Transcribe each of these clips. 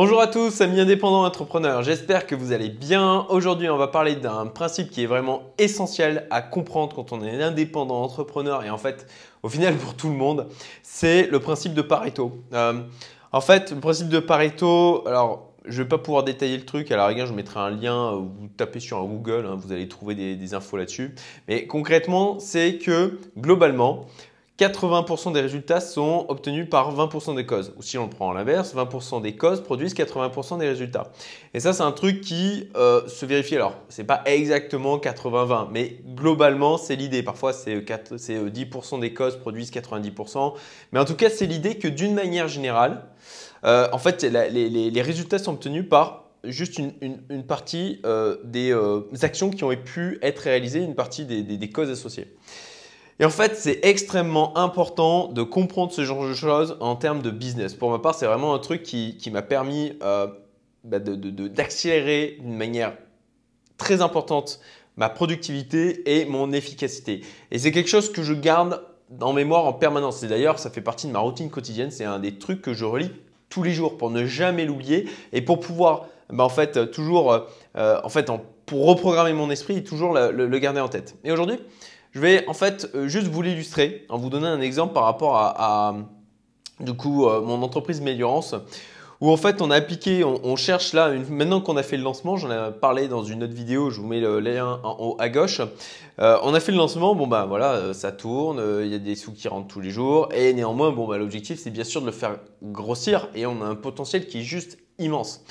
Bonjour à tous, amis indépendants entrepreneurs, j'espère que vous allez bien. Aujourd'hui, on va parler d'un principe qui est vraiment essentiel à comprendre quand on est indépendant entrepreneur et en fait, au final pour tout le monde, c'est le principe de Pareto. Euh, en fait, le principe de Pareto, alors je ne vais pas pouvoir détailler le truc, à la rigueur je mettrai un lien, vous tapez sur un Google, hein, vous allez trouver des infos là-dessus. Mais concrètement, c'est que globalement, 80% des résultats sont obtenus par 20% des causes. Ou si on le prend à l'inverse, 20% des causes produisent 80% des résultats. Et ça, c'est un truc qui euh, se vérifie. Alors, ce n'est pas exactement 80-20, mais globalement, c'est l'idée. Parfois, c'est 10% euh, des causes produisent 90%. Mais en tout cas, c'est l'idée que d'une manière générale, euh, en fait, les, résultats sont obtenus par juste une, partie des actions qui ont pu être réalisées, une partie des causes associées. Et en fait, c'est extrêmement important de comprendre ce genre de choses en termes de business. Pour ma part, c'est vraiment un truc qui, m'a permis euh, bah, d'accélérer d'une manière très importante ma productivité et mon efficacité. Et c'est quelque chose que je garde en mémoire en permanence. Et d'ailleurs, ça fait partie de ma routine quotidienne. C'est un des trucs que je relis tous les jours pour ne jamais l'oublier et pour pouvoir, bah, en fait, toujours, euh, en fait, pour reprogrammer mon esprit et toujours le garder en tête. Et aujourd'hui, je vais en fait euh, juste vous l'illustrer en vous donnant un exemple par rapport à, du coup, euh, mon entreprise Méliorance où en fait on a appliqué, on, cherche là, maintenant qu'on a fait le lancement, j'en ai parlé dans une autre vidéo, je vous mets le lien en haut à gauche, euh, on a fait le lancement, bon ben voilà, ça tourne, il y a des sous qui rentrent tous les jours, et néanmoins, bon bah, l'objectif c'est bien sûr de le faire grossir, et on a un potentiel qui est juste immense.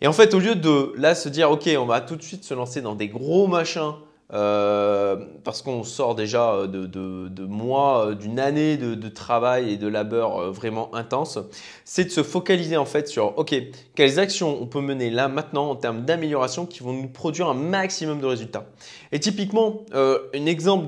Et en fait, au lieu de là se dire, ok, on va tout de suite se lancer dans des gros machins, euh, parce qu'on sort déjà de, de, mois, euh, d'une année de, travail et de labeur euh, vraiment intense, c'est de se focaliser en fait sur, ok, quelles actions on peut mener là maintenant en termes d'amélioration qui vont nous produire un maximum de résultats. Et typiquement, un exemple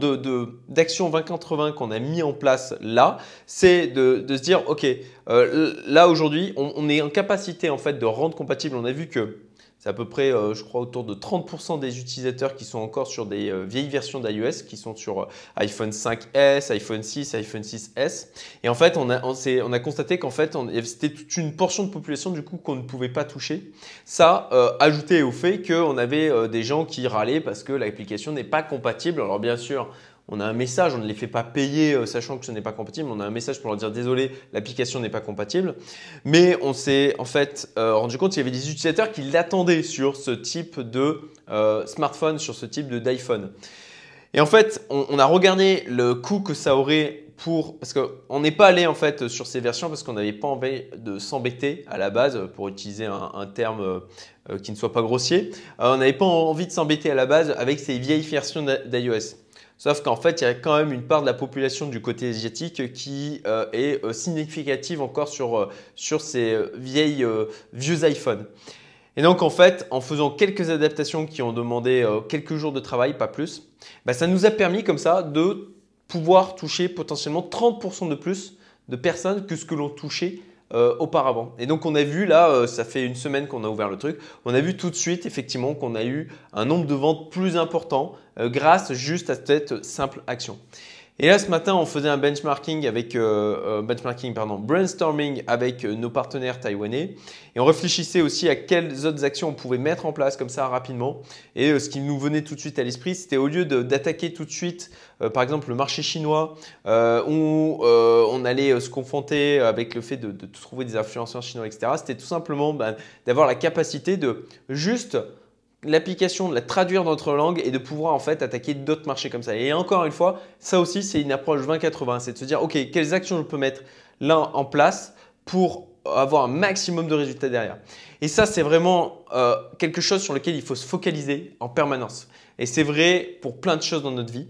d'action 2080 qu'on a mis en place là, c'est de, se dire, ok, là aujourd'hui, on est en capacité en fait de rendre compatible, on a vu que c'est à peu près, euh, je crois, autour de 30% des utilisateurs qui sont encore sur des euh, vieilles versions d'iOS, qui sont sur euh, iPhone 5S, iPhone 6, iPhone 6S. Et en fait, on a, on, a constaté qu'en fait, c'était toute une portion de population du coup qu'on ne pouvait pas toucher. Ça, ajouté au fait qu'on avait des gens qui râlaient parce que l'application n'est pas compatible. Alors bien sûr, on a un message, on ne les fait pas payer euh, sachant que ce n'est pas compatible, on a un message pour leur dire désolé, l'application n'est pas compatible. Mais on s'est en fait euh, rendu compte qu'il y avait des utilisateurs qui l'attendaient sur ce type de euh, smartphone, sur ce type d'iPhone. Et en fait, on, a regardé le coût que ça aurait parce qu'on n'est pas allé en fait sur ces versions parce qu'on n'avait pas envie de s'embêter à la base pour utiliser un, terme qui ne soit pas grossier. on n'avait pas envie de s'embêter à la base avec ces vieilles versions d'iOS. Sauf qu'en fait, il y a quand même une part de la population du côté asiatique qui euh, est euh, significative encore sur, euh, sur ces vieilles, vieux iPhones. Et donc en fait, en faisant quelques adaptations qui ont demandé quelques jours de travail, pas plus, bah, ça nous a permis comme ça de pouvoir toucher potentiellement 30% de plus de personnes que ce que l'on touchait euh, auparavant. Et donc on a vu là, euh, ça fait une semaine qu'on a ouvert le truc, on a vu tout de suite effectivement qu'on a eu un nombre de ventes plus important euh, grâce juste à cette simple action. Et là, ce matin, on faisait un benchmarking avec, euh, euh, benchmarking, pardon, brainstorming avec euh, nos partenaires taïwanais. Et on réfléchissait aussi à quelles autres actions on pouvait mettre en place comme ça rapidement. Et ce qui nous venait tout de suite à l'esprit, c'était au lieu d'attaquer tout de suite, par exemple, le marché chinois, où on allait se confronter avec le fait de, trouver des influenceurs chinois, etc. C'était tout simplement bah, d'avoir la capacité de juste l'application, de la traduire dans notre langue et de pouvoir en fait attaquer d'autres marchés comme ça. Et encore une fois, ça aussi c'est une approche 20-80, c'est de se dire ok, quelles actions je peux mettre là en place pour avoir un maximum de résultats derrière. Et ça c'est vraiment euh, quelque chose sur lequel il faut se focaliser en permanence. Et c'est vrai pour plein de choses dans notre vie.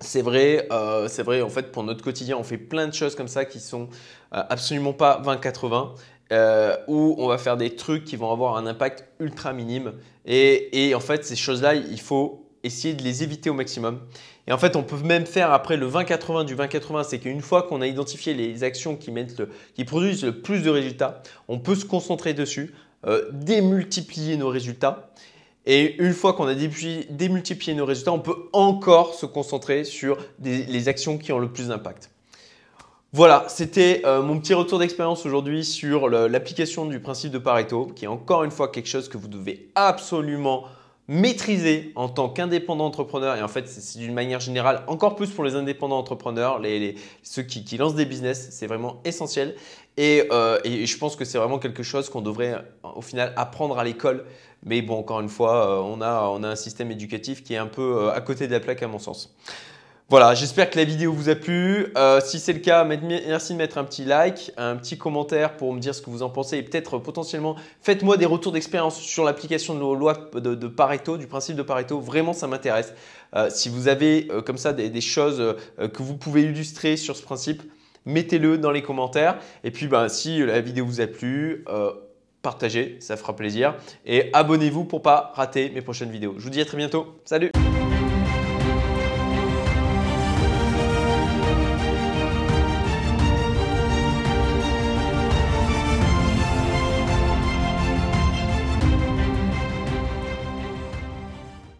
C'est vrai, euh, c'est vrai en fait pour notre quotidien, on fait plein de choses comme ça qui sont euh, absolument pas 20-80 euh, où on va faire des trucs qui vont avoir un impact ultra minime. Et, en fait, ces choses-là, il faut essayer de les éviter au maximum. Et en fait, on peut même faire après le 20-80 du 20-80, c'est qu'une fois qu'on a identifié les actions qui, produisent le plus de résultats, on peut se concentrer dessus, euh, démultiplier nos résultats. Et une fois qu'on a démultiplié nos résultats, on peut encore se concentrer sur les actions qui ont le plus d'impact. Voilà, c'était euh, mon petit retour d'expérience aujourd'hui sur l'application du principe de Pareto, qui est encore une fois quelque chose que vous devez absolument maîtriser en tant qu'indépendant entrepreneur. Et en fait, c'est d'une manière générale encore plus pour les indépendants entrepreneurs, les, ceux qui, lancent des business. C'est vraiment essentiel. Euh, et, je pense que c'est vraiment quelque chose qu'on devrait au final apprendre à l'école. Mais bon, encore une fois, euh, on, a, on a un système éducatif qui est un peu à côté de la plaque à mon sens. Voilà, j'espère que la vidéo vous a plu. Euh, si c'est le cas, merci de mettre un petit like, un petit commentaire pour me dire ce que vous en pensez et peut-être potentiellement faites-moi des retours d'expérience sur l'application de loi de, Pareto, du principe de Pareto. Vraiment, ça m'intéresse. Euh, si vous avez euh, comme ça des, choses que vous pouvez illustrer sur ce principe, mettez-le dans les commentaires. Et puis, ben, si la vidéo vous a plu, partagez, ça fera plaisir. Et abonnez-vous pour pas rater mes prochaines vidéos. Je vous dis à très bientôt. Salut